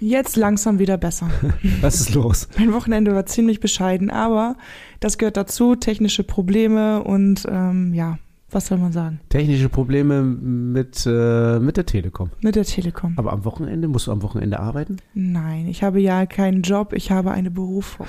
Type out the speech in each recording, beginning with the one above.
Jetzt langsam wieder besser. Was ist los? Mein Wochenende war ziemlich bescheiden, aber das gehört dazu, technische Probleme und ähm, ja, was soll man sagen? Technische Probleme mit, äh, mit der Telekom. Mit der Telekom. Aber am Wochenende, musst du am Wochenende arbeiten? Nein, ich habe ja keinen Job, ich habe eine Berufung.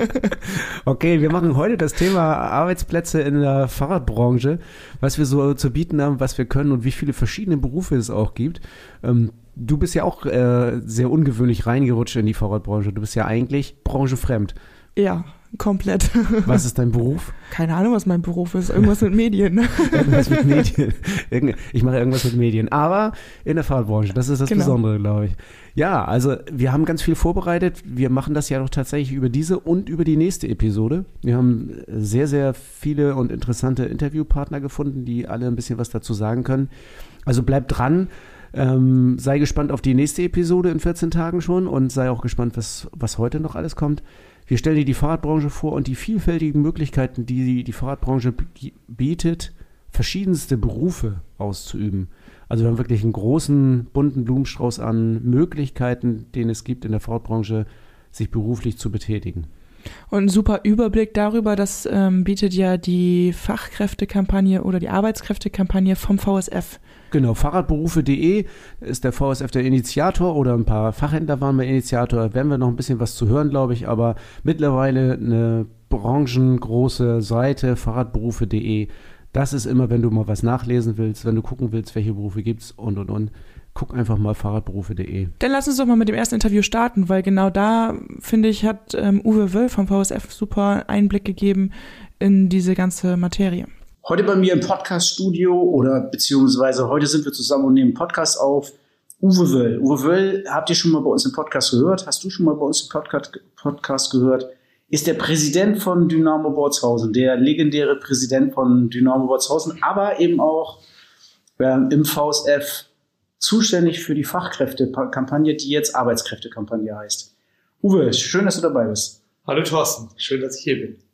okay, wir machen heute das Thema Arbeitsplätze in der Fahrradbranche, was wir so zu bieten haben, was wir können und wie viele verschiedene Berufe es auch gibt. Ähm, du bist ja auch äh, sehr ungewöhnlich reingerutscht in die Fahrradbranche. Du bist ja eigentlich branchefremd. Ja, komplett. Was ist dein Beruf? Keine Ahnung, was mein Beruf ist. Irgendwas mit Medien. irgendwas mit Medien. Ich mache irgendwas mit Medien. Aber in der Fahrradbranche, das ist das genau. Besondere, glaube ich. Ja, also wir haben ganz viel vorbereitet. Wir machen das ja doch tatsächlich über diese und über die nächste Episode. Wir haben sehr, sehr viele und interessante Interviewpartner gefunden, die alle ein bisschen was dazu sagen können. Also bleibt dran. Ähm, sei gespannt auf die nächste Episode in 14 Tagen schon und sei auch gespannt, was, was heute noch alles kommt. Wir stellen dir die Fahrradbranche vor und die vielfältigen Möglichkeiten, die die Fahrradbranche bietet, verschiedenste Berufe auszuüben. Also wir haben wirklich einen großen, bunten Blumenstrauß an Möglichkeiten, den es gibt in der Fahrradbranche, sich beruflich zu betätigen. Und ein super Überblick darüber, das ähm, bietet ja die Fachkräftekampagne oder die Arbeitskräftekampagne vom VSF. Genau, Fahrradberufe.de ist der VSF der Initiator oder ein paar Fachhändler waren bei Initiator. Da werden wir noch ein bisschen was zu hören, glaube ich, aber mittlerweile eine branchengroße Seite, Fahrradberufe.de. Das ist immer, wenn du mal was nachlesen willst, wenn du gucken willst, welche Berufe gibt es und und und guck einfach mal fahrradberufe.de. Dann lass uns doch mal mit dem ersten Interview starten, weil genau da, finde ich, hat ähm, Uwe Wöll vom VSF super Einblick gegeben in diese ganze Materie. Heute bei mir im Podcast-Studio oder beziehungsweise heute sind wir zusammen und nehmen Podcast auf. Uwe Wöll. Uwe Wöll, habt ihr schon mal bei uns im Podcast gehört? Hast du schon mal bei uns im Podcast, Podcast gehört? Ist der Präsident von Dynamo Borzhausen, der legendäre Präsident von Dynamo Borzhausen, aber eben auch äh, im VSF zuständig für die Fachkräftekampagne, die jetzt Arbeitskräftekampagne heißt. Uwe, schön, dass du dabei bist. Hallo Thorsten, schön, dass ich hier bin.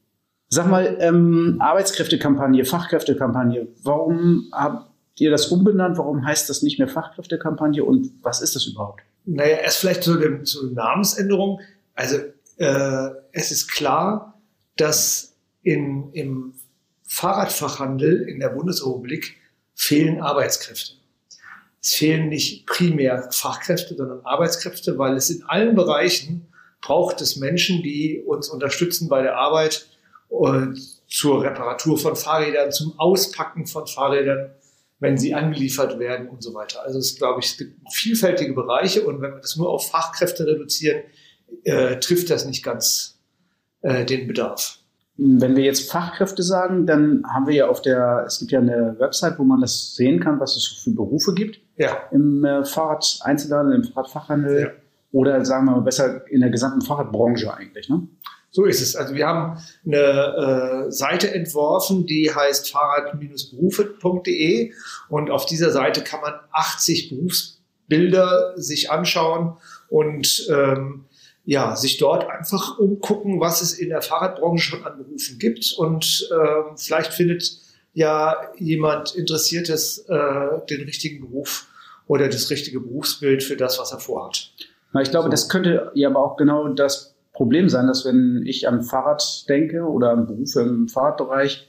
Sag mal, ähm, Arbeitskräftekampagne, Fachkräftekampagne, warum habt ihr das umbenannt? Warum heißt das nicht mehr Fachkräftekampagne und was ist das überhaupt? Naja, erst vielleicht zu der, zur Namensänderung. Also äh, es ist klar, dass in, im Fahrradfachhandel in der Bundesrepublik fehlen Arbeitskräfte. Es fehlen nicht primär Fachkräfte, sondern Arbeitskräfte, weil es in allen Bereichen braucht es Menschen, die uns unterstützen bei der Arbeit zur Reparatur von Fahrrädern, zum Auspacken von Fahrrädern, wenn sie angeliefert werden und so weiter. Also es glaube ich, es gibt vielfältige Bereiche und wenn wir das nur auf Fachkräfte reduzieren, äh, trifft das nicht ganz äh, den Bedarf. Wenn wir jetzt Fachkräfte sagen, dann haben wir ja auf der, es gibt ja eine Website, wo man das sehen kann, was es für Berufe gibt. Ja. Im äh, Fahrrad-Einzelhandel, im Fahrradfachhandel ja. oder sagen wir mal besser in der gesamten Fahrradbranche eigentlich, ne? So ist es. Also wir haben eine äh, Seite entworfen, die heißt fahrrad-berufe.de und auf dieser Seite kann man 80 Berufsbilder sich anschauen und ähm, ja, sich dort einfach umgucken, was es in der Fahrradbranche schon an Berufen gibt. Und äh, vielleicht findet ja jemand Interessiertes äh, den richtigen Beruf oder das richtige Berufsbild für das, was er vorhat. Na, ich glaube, so. das könnte ja aber auch genau das Problem sein, dass wenn ich an Fahrrad denke oder an Berufe im Fahrradbereich,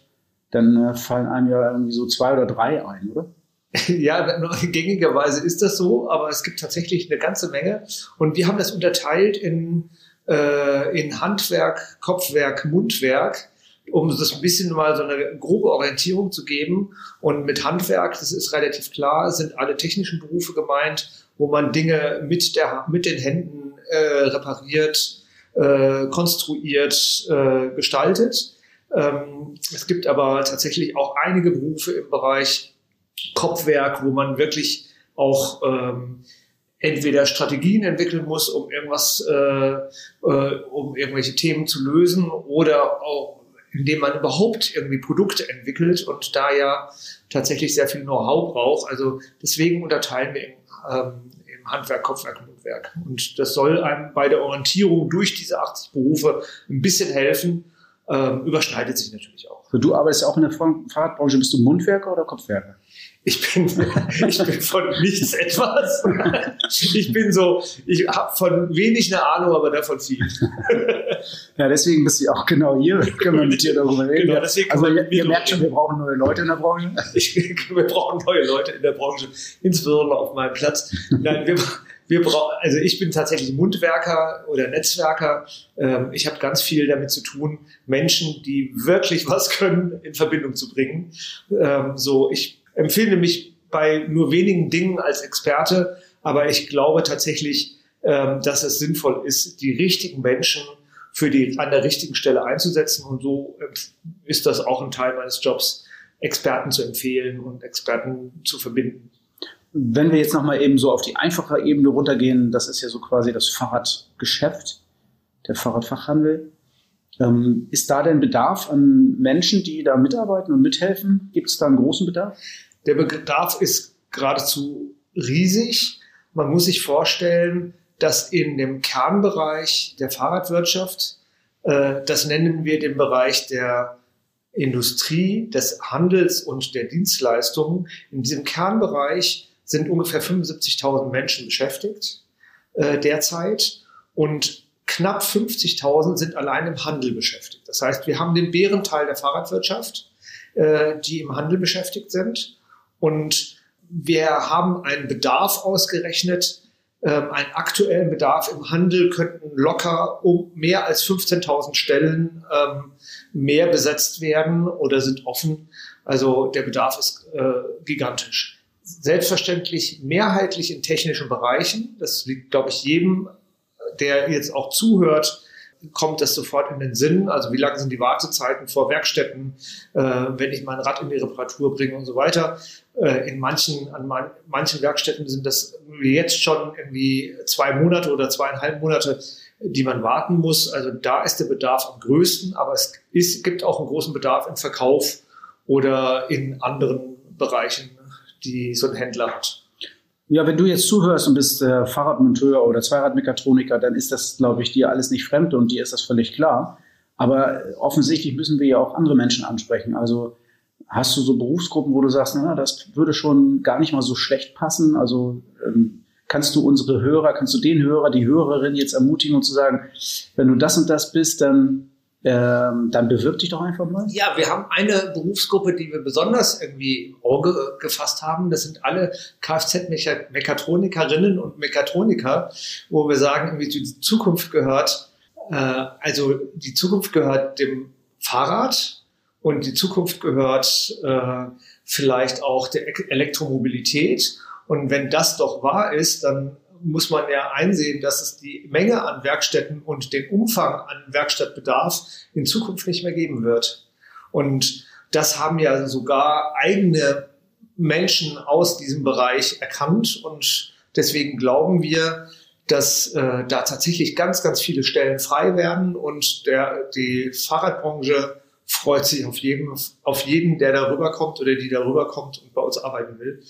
dann äh, fallen einem ja irgendwie so zwei oder drei ein, oder? Ja, gängigerweise ist das so, aber es gibt tatsächlich eine ganze Menge. Und wir haben das unterteilt in, äh, in Handwerk, Kopfwerk, Mundwerk, um das ein bisschen mal so eine grobe Orientierung zu geben. Und mit Handwerk, das ist relativ klar, sind alle technischen Berufe gemeint, wo man Dinge mit, der, mit den Händen äh, repariert, äh, konstruiert, äh, gestaltet. Ähm, es gibt aber tatsächlich auch einige Berufe im Bereich Kopfwerk, wo man wirklich auch ähm, entweder Strategien entwickeln muss, um irgendwas, äh, äh, um irgendwelche Themen zu lösen, oder auch in dem man überhaupt irgendwie Produkte entwickelt und da ja tatsächlich sehr viel Know-how braucht. Also deswegen unterteilen wir in, ähm, im Handwerk, Kopfwerk und Mundwerk. Und das soll einem bei der Orientierung durch diese 80 Berufe ein bisschen helfen. Ähm, überschneidet sich natürlich auch. Du arbeitest ja auch in der Fahrradbranche. Bist du Mundwerker oder Kopfwerker? Ich bin, ich bin von nichts etwas. Ich bin so, ich habe von wenig eine Ahnung, aber davon viel. Ja, deswegen bist du auch genau hier. Können wir mit dir darüber reden. Genau, deswegen also ihr, ihr merkt schon, wir brauchen neue Leute in der Branche. Ich, wir brauchen neue Leute in der Branche, insbesondere auf meinem Platz. Nein, wir, wir brauchen, also ich bin tatsächlich Mundwerker oder Netzwerker. Ähm, ich habe ganz viel damit zu tun, Menschen, die wirklich was können, in Verbindung zu bringen. Ähm, so, ich empfinde mich bei nur wenigen Dingen als Experte, aber ich glaube tatsächlich, ähm, dass es sinnvoll ist, die richtigen Menschen für die an der richtigen Stelle einzusetzen. Und so ist das auch ein Teil meines Jobs, Experten zu empfehlen und Experten zu verbinden. Wenn wir jetzt nochmal eben so auf die einfache Ebene runtergehen, das ist ja so quasi das Fahrradgeschäft, der Fahrradfachhandel. Ähm, ist da denn Bedarf an Menschen, die da mitarbeiten und mithelfen? Gibt es da einen großen Bedarf? Der Bedarf ist geradezu riesig. Man muss sich vorstellen, dass in dem Kernbereich der Fahrradwirtschaft, äh, das nennen wir den Bereich der Industrie, des Handels und der Dienstleistungen, in diesem Kernbereich sind ungefähr 75.000 Menschen beschäftigt äh, derzeit und knapp 50.000 sind allein im Handel beschäftigt. Das heißt, wir haben den Bärenteil der Fahrradwirtschaft, äh, die im Handel beschäftigt sind und wir haben einen Bedarf ausgerechnet, ähm, einen aktuellen Bedarf im Handel könnten locker um mehr als 15.000 Stellen ähm, mehr besetzt werden oder sind offen. Also der Bedarf ist äh, gigantisch. Selbstverständlich mehrheitlich in technischen Bereichen. Das liegt, glaube ich, jedem, der jetzt auch zuhört, kommt das sofort in den Sinn. Also wie lange sind die Wartezeiten vor Werkstätten, äh, wenn ich mein Rad in die Reparatur bringe und so weiter. Äh, in manchen, an man, manchen Werkstätten sind das jetzt schon irgendwie zwei Monate oder zweieinhalb Monate, die man warten muss. Also da ist der Bedarf am größten, aber es ist, gibt auch einen großen Bedarf im Verkauf oder in anderen Bereichen, die so ein Händler hat. Ja, wenn du jetzt zuhörst und bist äh, Fahrradmonteur oder Zweiradmechatroniker, dann ist das, glaube ich, dir alles nicht fremd und dir ist das völlig klar. Aber offensichtlich müssen wir ja auch andere Menschen ansprechen. Also hast du so Berufsgruppen, wo du sagst, na, das würde schon gar nicht mal so schlecht passen? Also ähm, kannst du unsere Hörer, kannst du den Hörer, die Hörerin jetzt ermutigen und zu sagen, wenn du das und das bist, dann ähm, dann bewirb dich doch einfach mal. Ja, wir haben eine Berufsgruppe, die wir besonders irgendwie im Auge gefasst haben. Das sind alle Kfz-Mechatronikerinnen und Mechatroniker, wo wir sagen, irgendwie die Zukunft gehört, äh, also die Zukunft gehört dem Fahrrad und die Zukunft gehört äh, vielleicht auch der Elektromobilität. Und wenn das doch wahr ist, dann muss man ja einsehen, dass es die Menge an Werkstätten und den Umfang an Werkstattbedarf in Zukunft nicht mehr geben wird. Und das haben ja sogar eigene Menschen aus diesem Bereich erkannt und deswegen glauben wir, dass äh, da tatsächlich ganz, ganz viele Stellen frei werden und der, die Fahrradbranche freut sich auf jeden, auf jeden, der darüber kommt oder die darüber kommt und bei uns arbeiten will.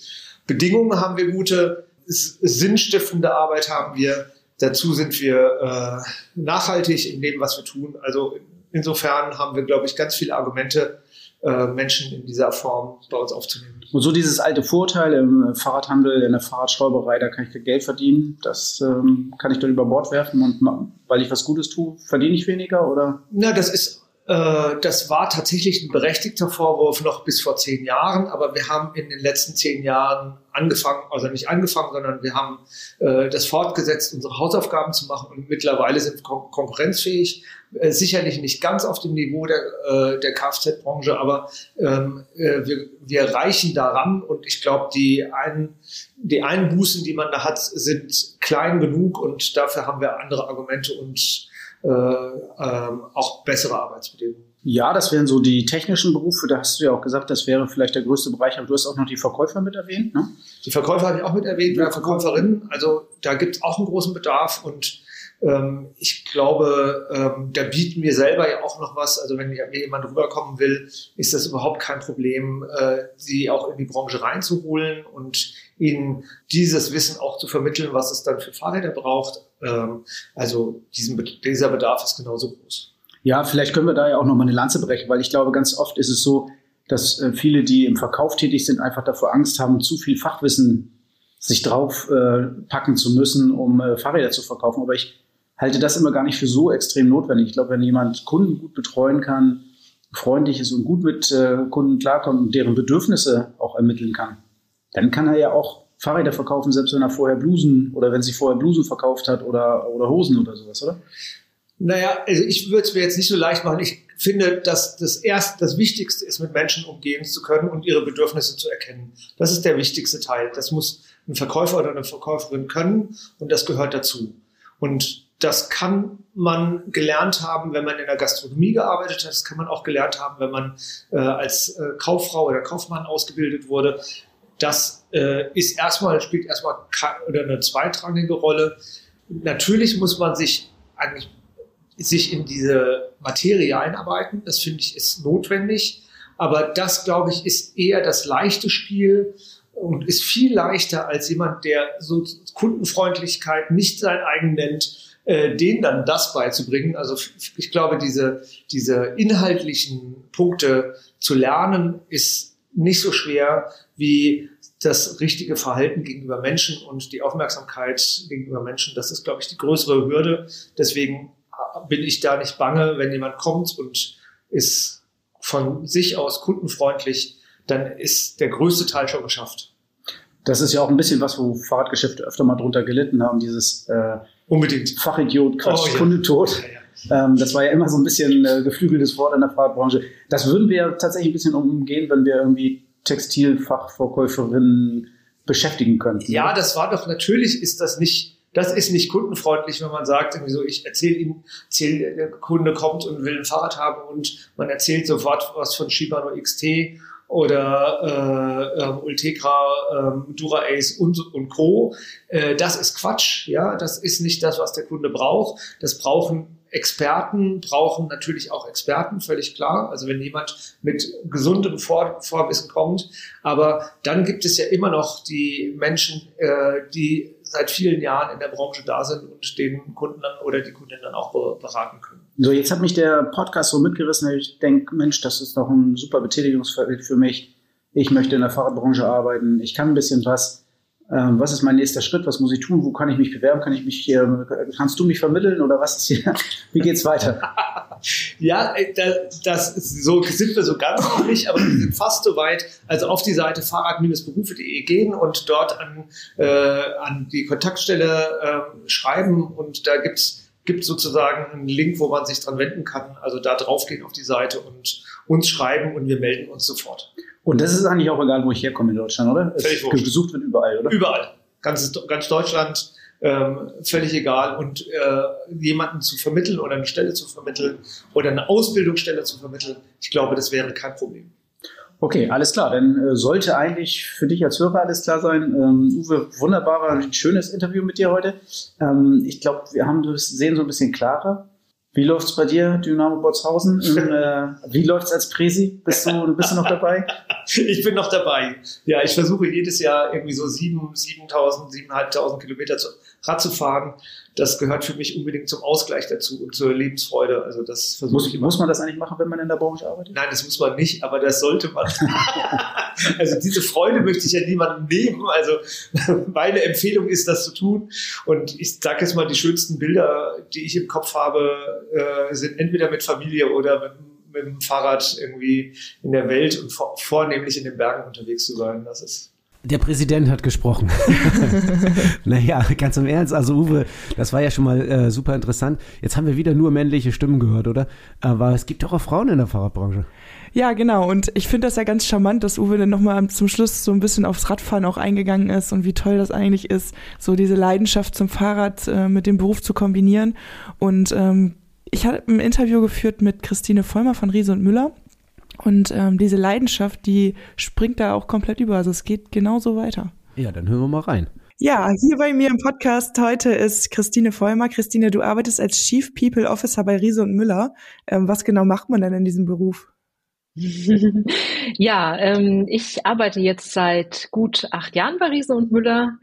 Bedingungen haben wir gute sinnstiftende Arbeit haben wir. Dazu sind wir äh, nachhaltig in dem, was wir tun. Also insofern haben wir, glaube ich, ganz viele Argumente, äh, Menschen in dieser Form bei uns aufzunehmen. Und so dieses alte Vorteil im Fahrradhandel, in der Fahrradschrauberei, da kann ich Geld verdienen, das ähm, kann ich dann über Bord werfen und weil ich was Gutes tue, verdiene ich weniger oder? Na, das ist das war tatsächlich ein berechtigter Vorwurf noch bis vor zehn Jahren, aber wir haben in den letzten zehn Jahren angefangen, also nicht angefangen, sondern wir haben äh, das fortgesetzt, unsere Hausaufgaben zu machen und mittlerweile sind wir kon konkurrenzfähig. Äh, sicherlich nicht ganz auf dem Niveau der, äh, der Kfz-Branche, aber ähm, äh, wir, wir reichen daran und ich glaube, die, ein, die Einbußen, die man da hat, sind klein genug und dafür haben wir andere Argumente und äh, ähm, auch bessere Arbeitsbedingungen. Ja, das wären so die technischen Berufe. Da hast du ja auch gesagt, das wäre vielleicht der größte Bereich. Aber du hast auch noch die Verkäufer mit erwähnt. Ne? Die Verkäufer habe ich auch mit erwähnt, ja. Verkäuferinnen. Also da gibt es auch einen großen Bedarf und Ähm, ich glaube, ähm, da bieten wir selber ja auch noch was. Also wenn jemand rüberkommen will, ist das überhaupt kein Problem, äh, sie auch in die Branche reinzuholen und ihnen dieses Wissen auch zu vermitteln, was es dann für Fahrräder braucht. Ähm, also diesen, dieser Bedarf ist genauso groß. Ja, vielleicht können wir da ja auch nochmal eine Lanze brechen, weil ich glaube, ganz oft ist es so, dass äh, viele, die im Verkauf tätig sind, einfach davor Angst haben, zu viel Fachwissen sich drauf äh, packen zu müssen, um äh, Fahrräder zu verkaufen. Aber ich halte das immer gar nicht für so extrem notwendig. Ich glaube, wenn jemand Kunden gut betreuen kann, freundlich ist und gut mit äh, Kunden klarkommt und deren Bedürfnisse auch ermitteln kann, dann kann er ja auch Fahrräder verkaufen, selbst wenn er vorher Blusen oder wenn sie vorher Blusen verkauft hat oder, oder Hosen oder sowas, oder? Naja, also ich würde es mir jetzt nicht so leicht machen. Ich finde, dass das erst das Wichtigste ist, mit Menschen umgehen zu können und ihre Bedürfnisse zu erkennen. Das ist der wichtigste Teil. Das muss ein Verkäufer oder eine Verkäuferin können und das gehört dazu. Und das kann man gelernt haben, wenn man in der Gastronomie gearbeitet hat. Das kann man auch gelernt haben, wenn man äh, als äh, Kauffrau oder Kaufmann ausgebildet wurde. Das äh, ist erstmal, spielt erstmal oder eine zweitrangige Rolle. Natürlich muss man sich eigentlich sich in diese Materie einarbeiten. Das finde ich ist notwendig. Aber das, glaube ich, ist eher das leichte Spiel und ist viel leichter als jemand, der so Kundenfreundlichkeit nicht sein eigen nennt, äh, denen dann das beizubringen. Also ich glaube, diese, diese inhaltlichen Punkte zu lernen ist nicht so schwer wie das richtige Verhalten gegenüber Menschen und die Aufmerksamkeit gegenüber Menschen. Das ist, glaube ich, die größere Hürde. Deswegen bin ich da nicht bange, wenn jemand kommt und ist von sich aus kundenfreundlich, dann ist der größte Teil schon geschafft. Das ist ja auch ein bisschen was, wo Fahrradgeschäfte öfter mal drunter gelitten haben, dieses äh, Unbedingt. Fachidiot, Quatsch, oh, ja. Kunde tot. Ja, ja. Ähm, das war ja immer so ein bisschen äh, geflügeltes Wort in der Fahrradbranche. Das würden wir tatsächlich ein bisschen umgehen, wenn wir irgendwie Textilfachverkäuferinnen beschäftigen könnten. Ja, das war doch natürlich, ist das nicht das ist nicht kundenfreundlich, wenn man sagt, irgendwie so, ich erzähle ihm, erzähl, der Kunde kommt und will ein Fahrrad haben und man erzählt sofort was von Shimano XT oder äh, äh, Ultegra, äh, Dura Ace und, und Co. Äh, das ist Quatsch, ja, das ist nicht das, was der Kunde braucht. Das brauchen Experten brauchen natürlich auch Experten, völlig klar. Also wenn jemand mit gesundem Vor Vorwissen kommt. Aber dann gibt es ja immer noch die Menschen, äh, die seit vielen Jahren in der Branche da sind und den Kunden dann oder die Kunden dann auch beraten können. So, jetzt hat mich der Podcast so mitgerissen, ich denke, Mensch, das ist doch ein super Betätigungsfeld für mich. Ich möchte in der Fahrradbranche arbeiten, ich kann ein bisschen was. Ähm, was ist mein nächster Schritt, was muss ich tun, wo kann ich mich bewerben, kann ich mich hier, kannst du mich vermitteln oder was ist hier, wie geht's weiter? ja, äh, das, das ist, so sind wir so ganz nicht, aber wir sind fast so weit, also auf die Seite fahrrad-berufe.de gehen und dort an, äh, an die Kontaktstelle äh, schreiben. Und da gibt's gibt sozusagen einen Link, wo man sich dran wenden kann. Also da draufgehen auf die Seite und uns schreiben und wir melden uns sofort. Und das ist eigentlich auch egal, wo ich herkomme in Deutschland, oder? Völlig es gesucht wird überall, oder? Überall. Ganz, ganz Deutschland, ähm, völlig egal. Und äh, jemanden zu vermitteln oder eine Stelle zu vermitteln oder eine Ausbildungsstelle zu vermitteln, ich glaube, das wäre kein Problem. Okay, alles klar. Dann äh, sollte eigentlich für dich als Hörer alles klar sein. Ähm, Uwe, wunderbar, war ein schönes Interview mit dir heute. Ähm, ich glaube, wir haben das sehen so ein bisschen klarer. Wie läuft's bei dir, Dynamo Botshausen? äh, wie läuft's als Presi? Bist du, bist du noch dabei? ich bin noch dabei. Ja, ich versuche jedes Jahr irgendwie so 7, 7.000, 7.500 Kilometer zu, Rad zu fahren. Das gehört für mich unbedingt zum Ausgleich dazu und zur Lebensfreude. Also das versuche muss, ich immer. Muss man das eigentlich machen, wenn man in der Branche arbeitet? Nein, das muss man nicht, aber das sollte man. also diese Freude möchte ich ja niemandem nehmen. Also meine Empfehlung ist, das zu tun. Und ich sage jetzt mal, die schönsten Bilder, die ich im Kopf habe, äh, sind entweder mit Familie oder mit mit dem Fahrrad irgendwie in der Welt und vor, vornehmlich in den Bergen unterwegs zu sein. Das ist der Präsident hat gesprochen. naja, ganz im Ernst. Also Uwe, das war ja schon mal äh, super interessant. Jetzt haben wir wieder nur männliche Stimmen gehört, oder? Aber es gibt doch auch Frauen in der Fahrradbranche. Ja, genau. Und ich finde das ja ganz charmant, dass Uwe dann nochmal zum Schluss so ein bisschen aufs Radfahren auch eingegangen ist und wie toll das eigentlich ist, so diese Leidenschaft zum Fahrrad äh, mit dem Beruf zu kombinieren. Und ähm, ich habe ein Interview geführt mit Christine Vollmer von Riese und Müller. Und ähm, diese Leidenschaft, die springt da auch komplett über. Also es geht genauso weiter. Ja, dann hören wir mal rein. Ja, hier bei mir im Podcast heute ist Christine Vollmer. Christine, du arbeitest als Chief People Officer bei Riese und Müller. Ähm, was genau macht man denn in diesem Beruf? ja, ähm, ich arbeite jetzt seit gut acht Jahren bei Riese und Müller,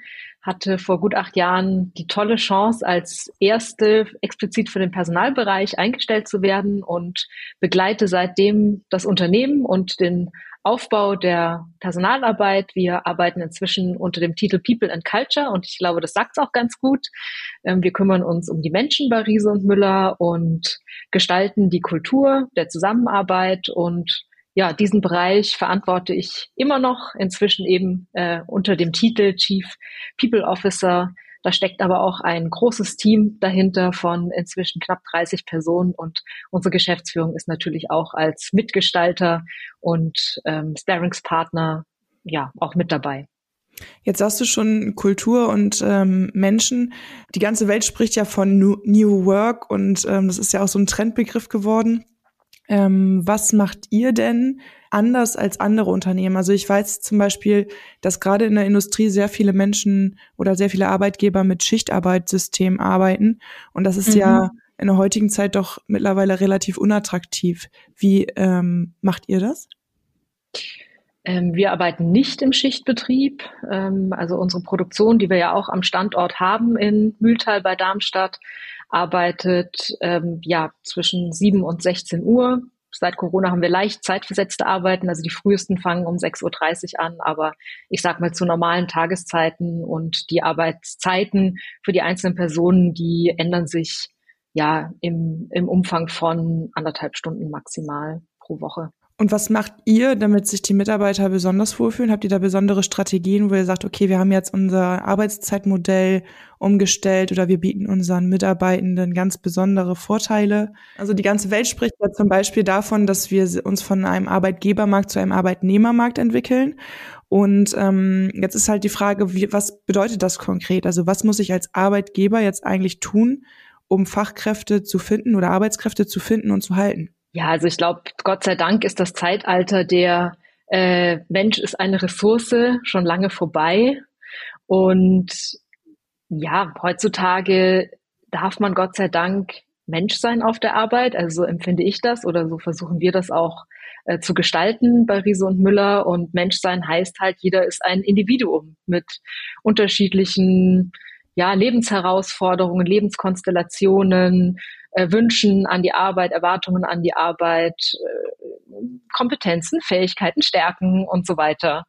hatte vor gut acht Jahren die tolle Chance, als erste explizit für den Personalbereich eingestellt zu werden und begleite seitdem das Unternehmen und den Aufbau der Personalarbeit. Wir arbeiten inzwischen unter dem Titel People and Culture und ich glaube, das sagt es auch ganz gut. Ähm, wir kümmern uns um die Menschen bei Riese und Müller und gestalten die Kultur der Zusammenarbeit und ja, diesen Bereich verantworte ich immer noch, inzwischen eben äh, unter dem Titel Chief People Officer. Da steckt aber auch ein großes Team dahinter von inzwischen knapp 30 Personen und unsere Geschäftsführung ist natürlich auch als Mitgestalter und ähm, Sparringspartner ja auch mit dabei. Jetzt hast du schon Kultur und ähm, Menschen. Die ganze Welt spricht ja von New Work und ähm, das ist ja auch so ein Trendbegriff geworden. Ähm, was macht ihr denn anders als andere Unternehmen? Also ich weiß zum Beispiel, dass gerade in der Industrie sehr viele Menschen oder sehr viele Arbeitgeber mit Schichtarbeitssystemen arbeiten. Und das ist mhm. ja in der heutigen Zeit doch mittlerweile relativ unattraktiv. Wie ähm, macht ihr das? Ähm, wir arbeiten nicht im Schichtbetrieb. Ähm, also unsere Produktion, die wir ja auch am Standort haben in Mühltal bei Darmstadt, arbeitet ähm, ja zwischen 7 und 16 Uhr. Seit Corona haben wir leicht zeitversetzte Arbeiten, also die frühesten fangen um 6.30 Uhr an, aber ich sag mal zu normalen Tageszeiten und die Arbeitszeiten für die einzelnen Personen, die ändern sich ja im, im Umfang von anderthalb Stunden maximal pro Woche. Und was macht ihr, damit sich die Mitarbeiter besonders wohlfühlen? Habt ihr da besondere Strategien, wo ihr sagt, okay, wir haben jetzt unser Arbeitszeitmodell umgestellt oder wir bieten unseren Mitarbeitenden ganz besondere Vorteile? Also die ganze Welt spricht ja zum Beispiel davon, dass wir uns von einem Arbeitgebermarkt zu einem Arbeitnehmermarkt entwickeln. Und ähm, jetzt ist halt die Frage, wie, was bedeutet das konkret? Also was muss ich als Arbeitgeber jetzt eigentlich tun, um Fachkräfte zu finden oder Arbeitskräfte zu finden und zu halten? Ja, also ich glaube, Gott sei Dank ist das Zeitalter der äh, Mensch ist eine Ressource schon lange vorbei. Und ja, heutzutage darf man Gott sei Dank Mensch sein auf der Arbeit. Also so empfinde ich das oder so versuchen wir das auch äh, zu gestalten bei Riese und Müller. Und Menschsein heißt halt, jeder ist ein Individuum mit unterschiedlichen ja, Lebensherausforderungen, Lebenskonstellationen, äh, Wünschen an die Arbeit, Erwartungen an die Arbeit, äh, Kompetenzen, Fähigkeiten, Stärken und so weiter.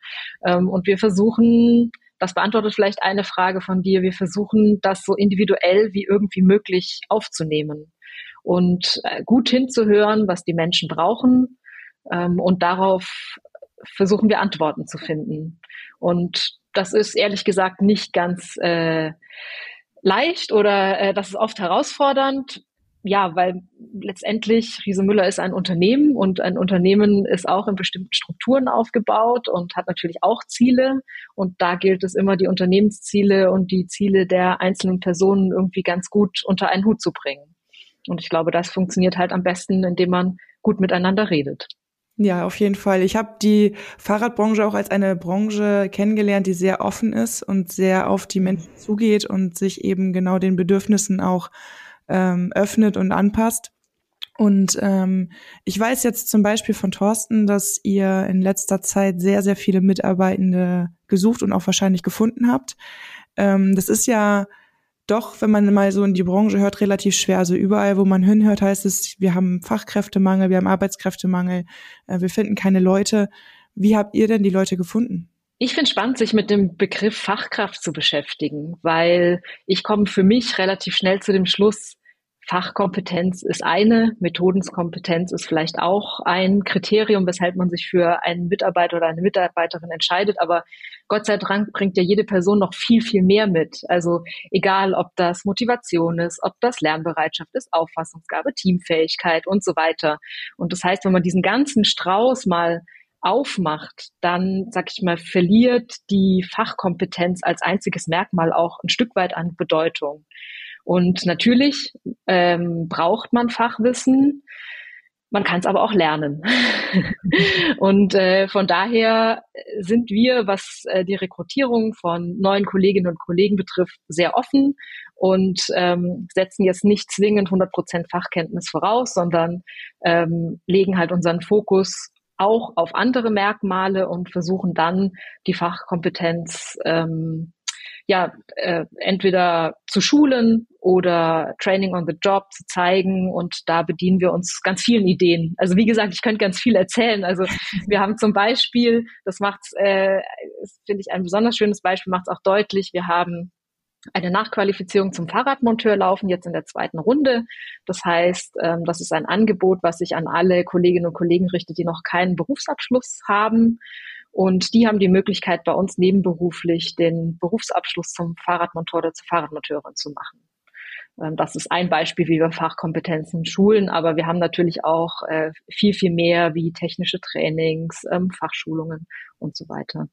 Ähm, und wir versuchen, das beantwortet vielleicht eine Frage von dir, wir versuchen, das so individuell wie irgendwie möglich aufzunehmen und äh, gut hinzuhören, was die Menschen brauchen. Ähm, und darauf versuchen wir Antworten zu finden. Und das ist ehrlich gesagt nicht ganz äh, leicht oder äh, das ist oft herausfordernd, ja, weil letztendlich Riese Müller ist ein Unternehmen und ein Unternehmen ist auch in bestimmten Strukturen aufgebaut und hat natürlich auch Ziele. Und da gilt es immer, die Unternehmensziele und die Ziele der einzelnen Personen irgendwie ganz gut unter einen Hut zu bringen. Und ich glaube, das funktioniert halt am besten, indem man gut miteinander redet. Ja, auf jeden Fall. Ich habe die Fahrradbranche auch als eine Branche kennengelernt, die sehr offen ist und sehr auf die Menschen zugeht und sich eben genau den Bedürfnissen auch ähm, öffnet und anpasst. Und ähm, ich weiß jetzt zum Beispiel von Thorsten, dass ihr in letzter Zeit sehr, sehr viele Mitarbeitende gesucht und auch wahrscheinlich gefunden habt. Ähm, das ist ja doch, wenn man mal so in die Branche hört, relativ schwer. Also überall, wo man hinhört, heißt es, wir haben Fachkräftemangel, wir haben Arbeitskräftemangel, äh, wir finden keine Leute. Wie habt ihr denn die Leute gefunden? Ich finde spannend, sich mit dem Begriff Fachkraft zu beschäftigen, weil ich komme für mich relativ schnell zu dem Schluss, Fachkompetenz ist eine, Methodenskompetenz ist vielleicht auch ein Kriterium, weshalb man sich für einen Mitarbeiter oder eine Mitarbeiterin entscheidet. Aber Gott sei Dank bringt ja jede Person noch viel, viel mehr mit. Also egal, ob das Motivation ist, ob das Lernbereitschaft ist, Auffassungsgabe, Teamfähigkeit und so weiter. Und das heißt, wenn man diesen ganzen Strauß mal aufmacht, dann, sag ich mal, verliert die Fachkompetenz als einziges Merkmal auch ein Stück weit an Bedeutung. Und natürlich ähm, braucht man Fachwissen. man kann es aber auch lernen. und äh, von daher sind wir, was äh, die Rekrutierung von neuen Kolleginnen und Kollegen betrifft, sehr offen und ähm, setzen jetzt nicht zwingend 100 Prozent Fachkenntnis voraus, sondern ähm, legen halt unseren Fokus auch auf andere Merkmale und versuchen dann die Fachkompetenz ähm, ja, äh, entweder zu schulen oder Training on the Job zu zeigen und da bedienen wir uns ganz vielen Ideen. Also wie gesagt, ich könnte ganz viel erzählen. Also wir haben zum Beispiel, das macht, äh, finde ich ein besonders schönes Beispiel, macht es auch deutlich, wir haben eine Nachqualifizierung zum Fahrradmonteur laufen, jetzt in der zweiten Runde. Das heißt, ähm, das ist ein Angebot, was sich an alle Kolleginnen und Kollegen richtet, die noch keinen Berufsabschluss haben. Und die haben die Möglichkeit, bei uns nebenberuflich den Berufsabschluss zum Fahrradmonteur oder zur Fahrradmonteurin zu machen. Ähm, das ist ein Beispiel, wie wir Fachkompetenzen schulen, aber wir haben natürlich auch äh, viel, viel mehr wie technische Trainings, ähm, Fachschulungen und so weiter.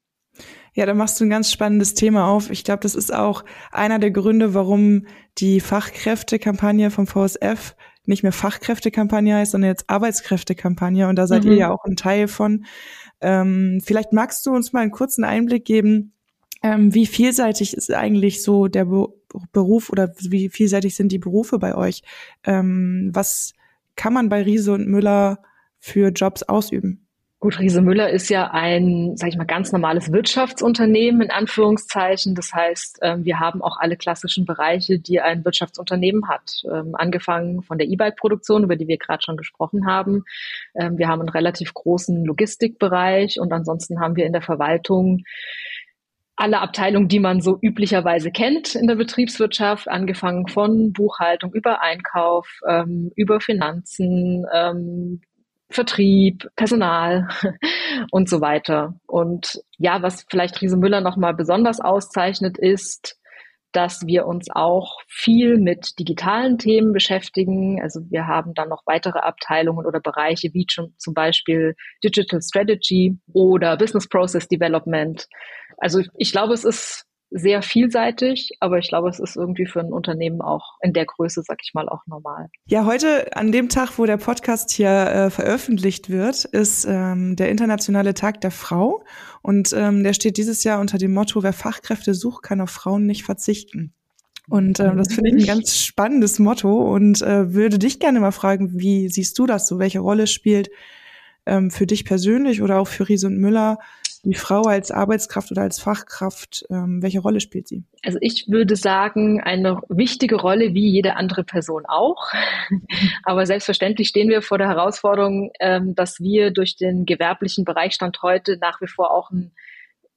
Ja, da machst du ein ganz spannendes Thema auf. Ich glaube, das ist auch einer der Gründe, warum die Fachkräftekampagne vom VSF nicht mehr Fachkräftekampagne heißt, sondern jetzt Arbeitskräftekampagne. Und da seid mhm. ihr ja auch ein Teil von. Ähm, vielleicht magst du uns mal einen kurzen Einblick geben, ähm, wie vielseitig ist eigentlich so der Be Beruf oder wie vielseitig sind die Berufe bei euch? Ähm, was kann man bei Riese und Müller für Jobs ausüben? Gut, Riese Müller ist ja ein, sage ich mal, ganz normales Wirtschaftsunternehmen in Anführungszeichen. Das heißt, ähm, wir haben auch alle klassischen Bereiche, die ein Wirtschaftsunternehmen hat. Ähm, angefangen von der E-Bike-Produktion, über die wir gerade schon gesprochen haben. Ähm, wir haben einen relativ großen Logistikbereich und ansonsten haben wir in der Verwaltung alle Abteilungen, die man so üblicherweise kennt in der Betriebswirtschaft, angefangen von Buchhaltung über Einkauf, ähm, über Finanzen, ähm, Vertrieb, Personal und so weiter. Und ja, was vielleicht Riese Müller nochmal besonders auszeichnet, ist, dass wir uns auch viel mit digitalen Themen beschäftigen. Also wir haben dann noch weitere Abteilungen oder Bereiche wie zum Beispiel Digital Strategy oder Business Process Development. Also ich glaube, es ist sehr vielseitig, aber ich glaube, es ist irgendwie für ein Unternehmen auch in der Größe, sag ich mal, auch normal. Ja, heute an dem Tag, wo der Podcast hier äh, veröffentlicht wird, ist ähm, der internationale Tag der Frau und ähm, der steht dieses Jahr unter dem Motto: Wer Fachkräfte sucht, kann auf Frauen nicht verzichten. Und äh, das finde ich ein ganz spannendes Motto und äh, würde dich gerne mal fragen, wie siehst du das so? Welche Rolle spielt ähm, für dich persönlich oder auch für Riese und Müller die Frau als Arbeitskraft oder als Fachkraft, ähm, welche Rolle spielt sie? Also ich würde sagen, eine wichtige Rolle wie jede andere Person auch. Aber selbstverständlich stehen wir vor der Herausforderung, ähm, dass wir durch den gewerblichen Bereichstand heute nach wie vor auch einen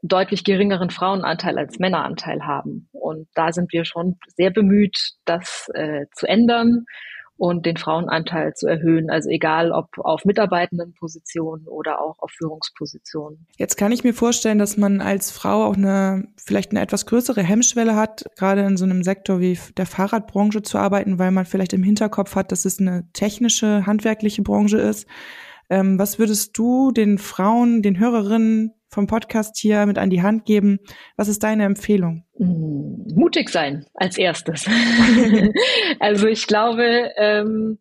deutlich geringeren Frauenanteil als Männeranteil haben. Und da sind wir schon sehr bemüht, das äh, zu ändern und den Frauenanteil zu erhöhen. Also egal ob auf mitarbeitenden Positionen oder auch auf Führungspositionen. Jetzt kann ich mir vorstellen, dass man als Frau auch eine vielleicht eine etwas größere Hemmschwelle hat, gerade in so einem Sektor wie der Fahrradbranche zu arbeiten, weil man vielleicht im Hinterkopf hat, dass es eine technische, handwerkliche Branche ist. Ähm, was würdest du den Frauen, den Hörerinnen vom Podcast hier mit an die Hand geben? Was ist deine Empfehlung? Mm, mutig sein als erstes. also ich glaube, ähm,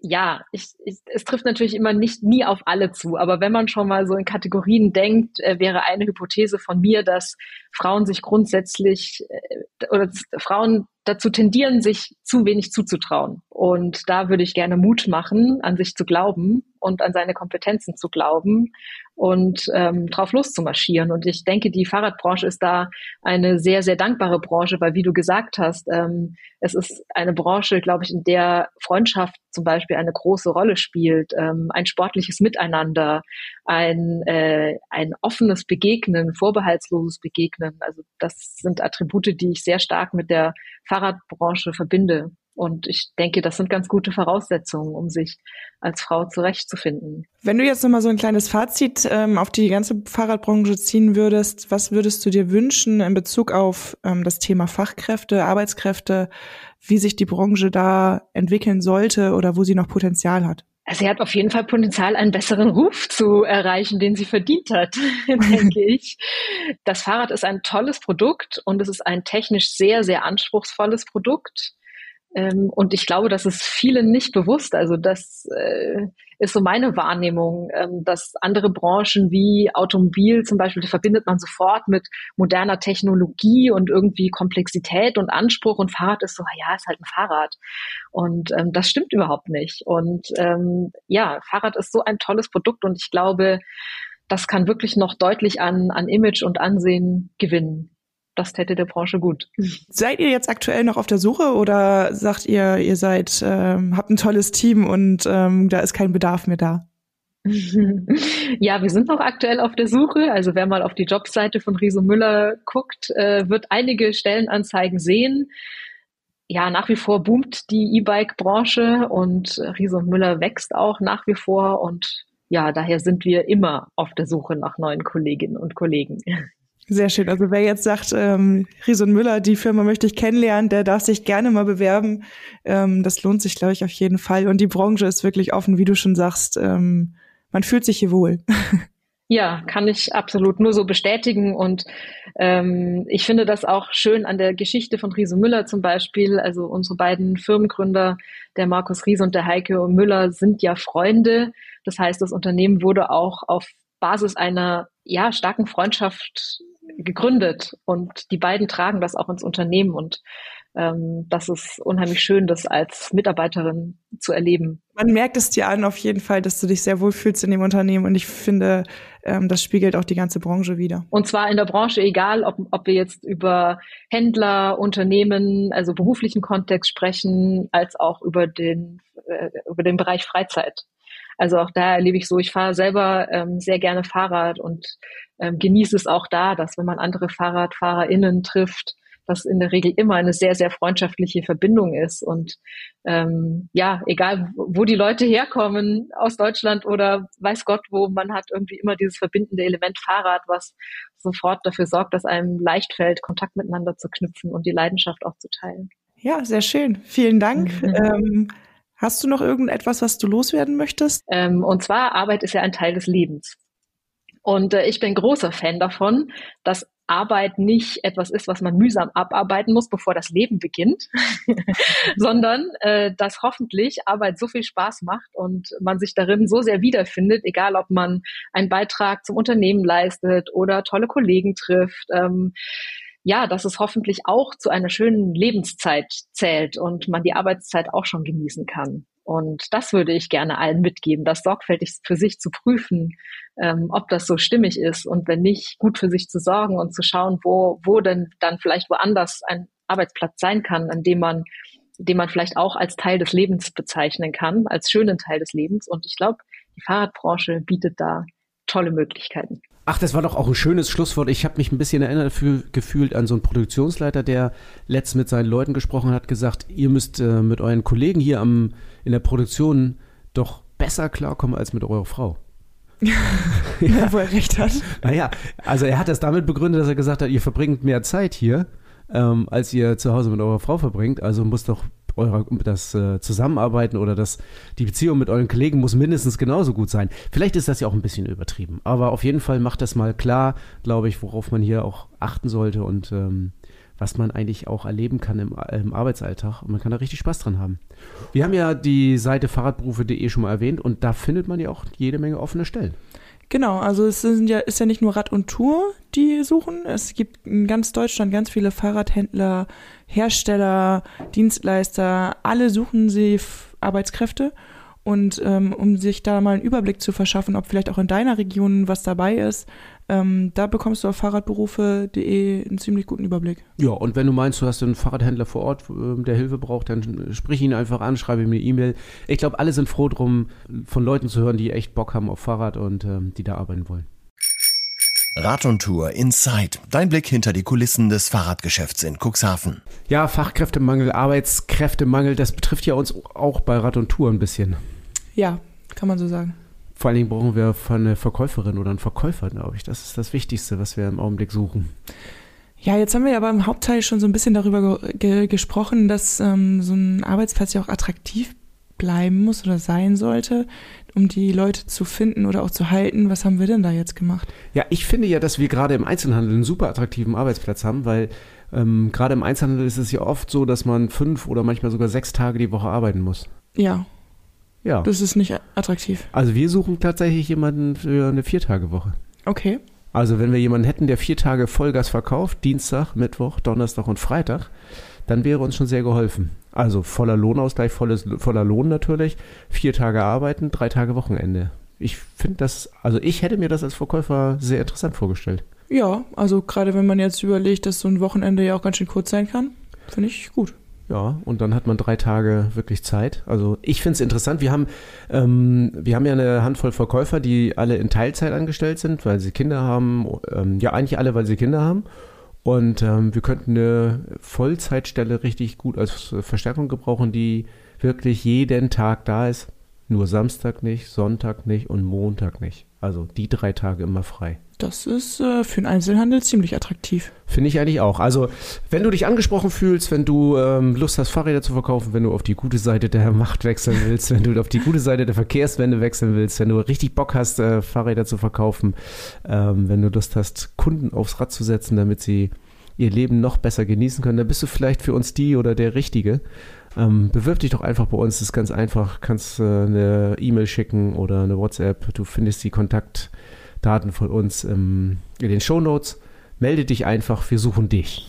ja, ich, ich, es trifft natürlich immer nicht nie auf alle zu, aber wenn man schon mal so in Kategorien denkt, äh, wäre eine Hypothese von mir, dass Frauen sich grundsätzlich äh, oder Frauen dazu tendieren, sich zu wenig zuzutrauen. Und da würde ich gerne Mut machen, an sich zu glauben und an seine Kompetenzen zu glauben und ähm, drauf loszumarschieren. Und ich denke, die Fahrradbranche ist da eine sehr, sehr dankbare Branche, weil wie du gesagt hast, ähm, es ist eine Branche, glaube ich, in der Freundschaft zum Beispiel eine große Rolle spielt, ähm, ein sportliches Miteinander, ein, äh, ein offenes Begegnen, vorbehaltsloses Begegnen. Also das sind Attribute, die ich sehr stark mit der Fahrradbranche verbinde. Und ich denke, das sind ganz gute Voraussetzungen, um sich als Frau zurechtzufinden. Wenn du jetzt nochmal so ein kleines Fazit ähm, auf die ganze Fahrradbranche ziehen würdest, was würdest du dir wünschen in Bezug auf ähm, das Thema Fachkräfte, Arbeitskräfte, wie sich die Branche da entwickeln sollte oder wo sie noch Potenzial hat? Also sie hat auf jeden Fall Potenzial, einen besseren Ruf zu erreichen, den sie verdient hat, denke ich. Das Fahrrad ist ein tolles Produkt und es ist ein technisch sehr, sehr anspruchsvolles Produkt. Ähm, und ich glaube, das ist vielen nicht bewusst. Also das äh, ist so meine Wahrnehmung, ähm, dass andere Branchen wie Automobil zum Beispiel, die verbindet man sofort mit moderner Technologie und irgendwie Komplexität und Anspruch und Fahrrad ist so, ja, ist halt ein Fahrrad. Und ähm, das stimmt überhaupt nicht. Und ähm, ja, Fahrrad ist so ein tolles Produkt und ich glaube, das kann wirklich noch deutlich an, an Image und Ansehen gewinnen das täte der Branche gut. Seid ihr jetzt aktuell noch auf der Suche oder sagt ihr, ihr seid, ähm, habt ein tolles Team und ähm, da ist kein Bedarf mehr da? Ja, wir sind noch aktuell auf der Suche. Also wer mal auf die Jobseite von Riso Müller guckt, äh, wird einige Stellenanzeigen sehen. Ja, nach wie vor boomt die E-Bike-Branche und Riso Müller wächst auch nach wie vor und ja, daher sind wir immer auf der Suche nach neuen Kolleginnen und Kollegen. Sehr schön. Also wer jetzt sagt, ähm, Rieson Müller, die Firma möchte ich kennenlernen, der darf sich gerne mal bewerben. Ähm, das lohnt sich, glaube ich, auf jeden Fall. Und die Branche ist wirklich offen, wie du schon sagst. Ähm, man fühlt sich hier wohl. Ja, kann ich absolut nur so bestätigen. Und ähm, ich finde das auch schön an der Geschichte von Riese Müller zum Beispiel. Also unsere beiden Firmengründer, der Markus Riese und der Heike Müller, sind ja Freunde. Das heißt, das Unternehmen wurde auch auf Basis einer ja, starken Freundschaft gegründet und die beiden tragen das auch ins Unternehmen und ähm, das ist unheimlich schön, das als Mitarbeiterin zu erleben. Man merkt es dir an auf jeden Fall, dass du dich sehr wohl fühlst in dem Unternehmen und ich finde, ähm, das spiegelt auch die ganze Branche wieder. Und zwar in der Branche, egal ob, ob wir jetzt über Händler, Unternehmen, also beruflichen Kontext sprechen, als auch über den, äh, über den Bereich Freizeit. Also auch da erlebe ich so, ich fahre selber ähm, sehr gerne Fahrrad und ähm, genieße es auch da, dass wenn man andere FahrradfahrerInnen trifft, dass in der Regel immer eine sehr, sehr freundschaftliche Verbindung ist. Und ähm, ja, egal wo die Leute herkommen, aus Deutschland oder weiß Gott wo, man hat irgendwie immer dieses verbindende Element Fahrrad, was sofort dafür sorgt, dass einem leicht fällt, Kontakt miteinander zu knüpfen und die Leidenschaft auch zu teilen. Ja, sehr schön. Vielen Dank. Mhm. Ähm, Hast du noch irgendetwas, was du loswerden möchtest? Ähm, und zwar, Arbeit ist ja ein Teil des Lebens. Und äh, ich bin großer Fan davon, dass Arbeit nicht etwas ist, was man mühsam abarbeiten muss, bevor das Leben beginnt, sondern äh, dass hoffentlich Arbeit so viel Spaß macht und man sich darin so sehr wiederfindet, egal ob man einen Beitrag zum Unternehmen leistet oder tolle Kollegen trifft. Ähm, ja, dass es hoffentlich auch zu einer schönen Lebenszeit zählt und man die Arbeitszeit auch schon genießen kann. Und das würde ich gerne allen mitgeben, das sorgfältig für sich zu prüfen, ähm, ob das so stimmig ist und wenn nicht, gut für sich zu sorgen und zu schauen, wo, wo denn dann vielleicht woanders ein Arbeitsplatz sein kann, an dem man, den man vielleicht auch als Teil des Lebens bezeichnen kann, als schönen Teil des Lebens. Und ich glaube, die Fahrradbranche bietet da tolle Möglichkeiten. Ach, das war doch auch ein schönes Schlusswort. Ich habe mich ein bisschen erinnert gefühlt an so einen Produktionsleiter, der letztens mit seinen Leuten gesprochen hat, gesagt, ihr müsst äh, mit euren Kollegen hier am, in der Produktion doch besser klarkommen als mit eurer Frau. ja, wo er recht hat. Naja, also er hat das damit begründet, dass er gesagt hat, ihr verbringt mehr Zeit hier, ähm, als ihr zu Hause mit eurer Frau verbringt. Also muss doch eurer, das äh, Zusammenarbeiten oder das, die Beziehung mit euren Kollegen muss mindestens genauso gut sein. Vielleicht ist das ja auch ein bisschen übertrieben, aber auf jeden Fall macht das mal klar, glaube ich, worauf man hier auch achten sollte und ähm, was man eigentlich auch erleben kann im, im, Arbeitsalltag. Und man kann da richtig Spaß dran haben. Wir haben ja die Seite fahrradberufe.de schon mal erwähnt und da findet man ja auch jede Menge offene Stellen. Genau, also es sind ja, ist ja nicht nur Rad und Tour, die suchen. Es gibt in ganz Deutschland ganz viele Fahrradhändler, Hersteller, Dienstleister, alle suchen sie Arbeitskräfte. Und ähm, um sich da mal einen Überblick zu verschaffen, ob vielleicht auch in deiner Region was dabei ist, ähm, da bekommst du auf fahrradberufe.de einen ziemlich guten Überblick. Ja, und wenn du meinst, du hast einen Fahrradhändler vor Ort, äh, der Hilfe braucht, dann sprich ihn einfach an, schreibe ihm eine E-Mail. Ich glaube, alle sind froh drum, von Leuten zu hören, die echt Bock haben auf Fahrrad und ähm, die da arbeiten wollen. Rad und Tour Inside. Dein Blick hinter die Kulissen des Fahrradgeschäfts in Cuxhaven. Ja, Fachkräftemangel, Arbeitskräftemangel, das betrifft ja uns auch bei Rad und Tour ein bisschen. Ja, kann man so sagen. Vor allen Dingen brauchen wir eine Verkäuferin oder einen Verkäufer, glaube ich. Das ist das Wichtigste, was wir im Augenblick suchen. Ja, jetzt haben wir aber im Hauptteil schon so ein bisschen darüber ge gesprochen, dass ähm, so ein Arbeitsplatz ja auch attraktiv bleiben muss oder sein sollte, um die Leute zu finden oder auch zu halten. Was haben wir denn da jetzt gemacht? Ja, ich finde ja, dass wir gerade im Einzelhandel einen super attraktiven Arbeitsplatz haben, weil Ähm, Gerade im Einzelhandel ist es ja oft so, dass man fünf oder manchmal sogar sechs Tage die Woche arbeiten muss. Ja. Ja. Das ist nicht attraktiv. Also wir suchen tatsächlich jemanden für eine Viertagewoche. Okay. Also wenn wir jemanden hätten, der vier Tage Vollgas verkauft, Dienstag, Mittwoch, Donnerstag und Freitag, dann wäre uns schon sehr geholfen. Also voller Lohnausgleich, volles, voller Lohn natürlich, vier Tage arbeiten, drei Tage Wochenende. Ich finde das, also ich hätte mir das als Verkäufer sehr interessant vorgestellt. Ja, also gerade wenn man jetzt überlegt, dass so ein Wochenende ja auch ganz schön kurz sein kann, finde ich gut. Ja, und dann hat man drei Tage wirklich Zeit. Also ich finde es interessant. Wir haben, ähm, wir haben ja eine Handvoll Verkäufer, die alle in Teilzeit angestellt sind, weil sie Kinder haben. Ähm, ja, eigentlich alle, weil sie Kinder haben. Und ähm, wir könnten eine Vollzeitstelle richtig gut als Verstärkung gebrauchen, die wirklich jeden Tag da ist. Nur Samstag nicht, Sonntag nicht und Montag nicht. Also die drei Tage immer frei. Das ist äh, für den Einzelhandel ziemlich attraktiv. Finde ich eigentlich auch. Also, wenn du dich angesprochen fühlst, wenn du ähm, Lust hast, Fahrräder zu verkaufen, wenn du auf die gute Seite der Macht wechseln willst, wenn du auf die gute Seite der Verkehrswende wechseln willst, wenn du richtig Bock hast, äh, Fahrräder zu verkaufen, ähm, wenn du Lust hast, Kunden aufs Rad zu setzen, damit sie ihr Leben noch besser genießen können, dann bist du vielleicht für uns die oder der Richtige. Ähm, bewirb dich doch einfach bei uns, das ist ganz einfach. Kannst äh, eine E-Mail schicken oder eine WhatsApp. Du findest die Kontakt Daten von uns ähm, in den Shownotes. Melde dich einfach, wir suchen dich.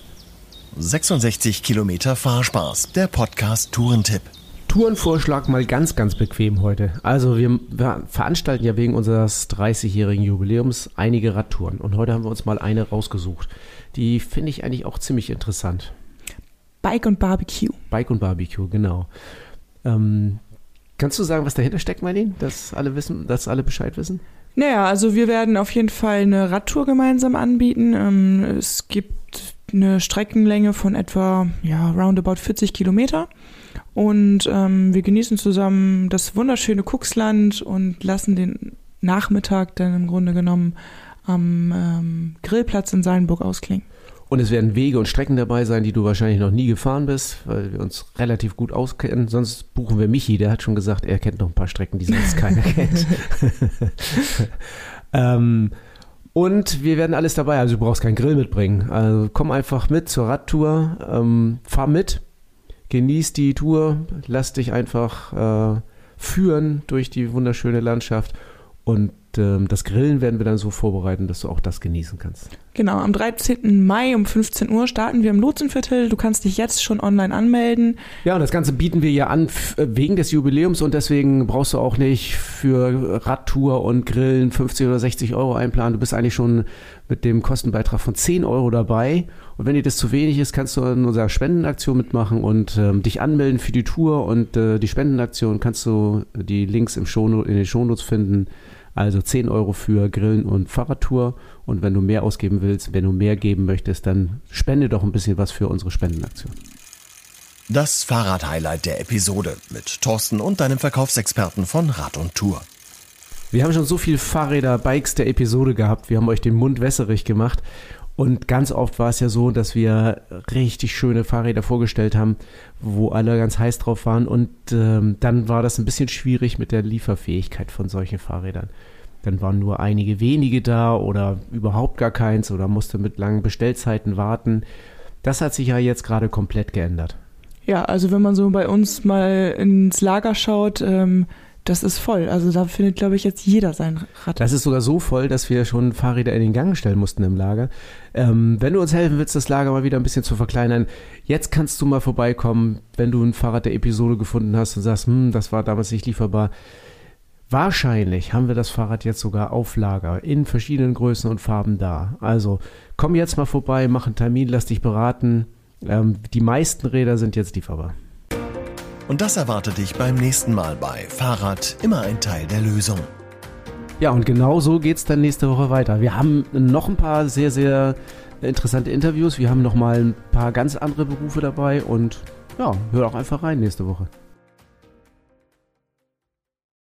66 Kilometer Fahrspaß, der Podcast Tourentipp. Tourenvorschlag mal ganz, ganz bequem heute. Also wir, wir veranstalten ja wegen unseres 30-jährigen Jubiläums einige Radtouren. Und heute haben wir uns mal eine rausgesucht. Die finde ich eigentlich auch ziemlich interessant. Bike und Barbecue. Bike und Barbecue, genau. Ähm, kannst du sagen, was dahinter steckt, Marlene? Dass alle wissen, dass alle Bescheid wissen? Naja, also wir werden auf jeden Fall eine Radtour gemeinsam anbieten. Ähm, es gibt eine Streckenlänge von etwa, ja, roundabout 40 Kilometer. Und ähm, wir genießen zusammen das wunderschöne Kuxland und lassen den Nachmittag dann im Grunde genommen am ähm, Grillplatz in Seilenburg ausklingen. Und es werden Wege und Strecken dabei sein, die du wahrscheinlich noch nie gefahren bist, weil wir uns relativ gut auskennen. Sonst buchen wir Michi, der hat schon gesagt, er kennt noch ein paar Strecken, die sonst keiner kennt. ähm, und wir werden alles dabei, also du brauchst keinen Grill mitbringen. Also komm einfach mit zur Radtour, ähm, fahr mit, genieß die Tour, lass dich einfach äh, führen durch die wunderschöne Landschaft und ähm, das Grillen werden wir dann so vorbereiten, dass du auch das genießen kannst. Genau, am 13. Mai um 15 Uhr starten wir im Lotsenviertel. Du kannst dich jetzt schon online anmelden. Ja, und das Ganze bieten wir ja an äh, wegen des Jubiläums und deswegen brauchst du auch nicht für Radtour und Grillen 50 oder 60 Euro einplanen. Du bist eigentlich schon mit dem Kostenbeitrag von 10 Euro dabei. Und wenn dir das zu wenig ist, kannst du in unserer Spendenaktion mitmachen und ähm, dich anmelden für die Tour und äh, die Spendenaktion kannst du die Links im Show, in den Shownotes finden. Also 10 Euro für Grillen und Fahrradtour. Und wenn du mehr ausgeben willst, wenn du mehr geben möchtest, dann spende doch ein bisschen was für unsere Spendenaktion. Das Fahrrad-Highlight der Episode mit Thorsten und deinem Verkaufsexperten von Rad und Tour. Wir haben schon so viel Fahrräder, Bikes der Episode gehabt. Wir haben euch den Mund wässerig gemacht. Und ganz oft war es ja so, dass wir richtig schöne Fahrräder vorgestellt haben, wo alle ganz heiß drauf waren. Und ähm, dann war das ein bisschen schwierig mit der Lieferfähigkeit von solchen Fahrrädern. Dann waren nur einige wenige da oder überhaupt gar keins oder musste mit langen Bestellzeiten warten. Das hat sich ja jetzt gerade komplett geändert. Ja, also wenn man so bei uns mal ins Lager schaut, ähm, das ist voll. Also da findet, glaube ich, jetzt jeder sein Rad. Das ist sogar so voll, dass wir schon Fahrräder in den Gang stellen mussten im Lager. Ähm, wenn du uns helfen willst, das Lager mal wieder ein bisschen zu verkleinern, jetzt kannst du mal vorbeikommen, wenn du ein Fahrrad der Episode gefunden hast und sagst, hm, das war damals nicht lieferbar. Wahrscheinlich haben wir das Fahrrad jetzt sogar auf Lager in verschiedenen Größen und Farben da. Also komm jetzt mal vorbei, mach einen Termin, lass dich beraten. Ähm, die meisten Räder sind jetzt lieferbar. Und das erwartet dich beim nächsten Mal bei Fahrrad immer ein Teil der Lösung. Ja, und genau so geht es dann nächste Woche weiter. Wir haben noch ein paar sehr, sehr interessante Interviews. Wir haben noch mal ein paar ganz andere Berufe dabei und ja, hör auch einfach rein nächste Woche.